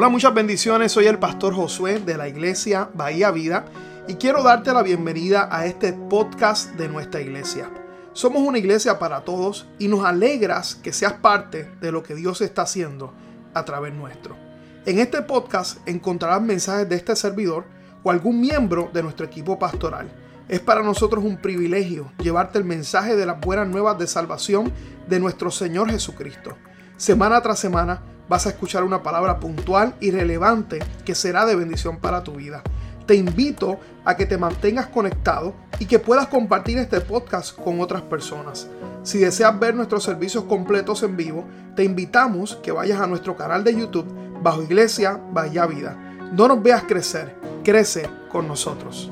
Hola, muchas bendiciones. Soy el pastor Josué de la iglesia Bahía Vida y quiero darte la bienvenida a este podcast de nuestra iglesia. Somos una iglesia para todos y nos alegras que seas parte de lo que Dios está haciendo a través nuestro. En este podcast encontrarás mensajes de este servidor o algún miembro de nuestro equipo pastoral. Es para nosotros un privilegio llevarte el mensaje de las buenas nuevas de salvación de nuestro Señor Jesucristo. Semana tras semana vas a escuchar una palabra puntual y relevante que será de bendición para tu vida. Te invito a que te mantengas conectado y que puedas compartir este podcast con otras personas. Si deseas ver nuestros servicios completos en vivo, te invitamos que vayas a nuestro canal de YouTube bajo Iglesia Bahía Vida. No nos veas crecer, crece con nosotros.